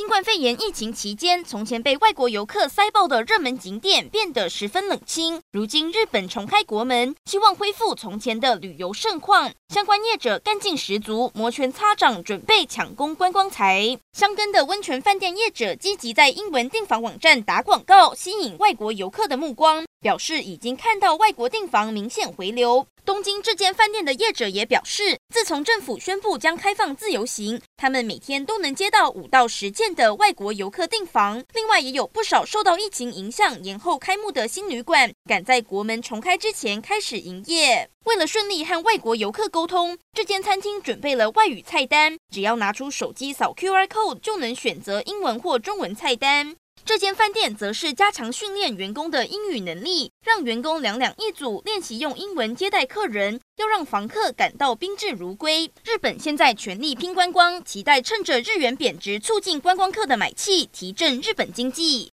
新冠肺炎疫情期间，从前被外国游客塞爆的热门景点变得十分冷清。如今日本重开国门，希望恢复从前的旅游盛况，相关业者干劲十足，摩拳擦掌，准备抢攻观光财。香根的温泉饭店业者积极在英文订房网站打广告，吸引外国游客的目光，表示已经看到外国订房明显回流。东京这间饭店的业者也表示，自从政府宣布将开放自由行，他们每天都能接到五到十件的外国游客订房。另外，也有不少受到疫情影响延后开幕的新旅馆，赶在国门重开之前开始营业。为了顺利和外国游客沟通，这间餐厅准备了外语菜单，只要拿出手机扫 QR code 就能选择英文或中文菜单。这间饭店则是加强训练员工的英语能力，让员工两两一组练习用英文接待客人，要让房客感到宾至如归。日本现在全力拼观光，期待趁着日元贬值，促进观光客的买气，提振日本经济。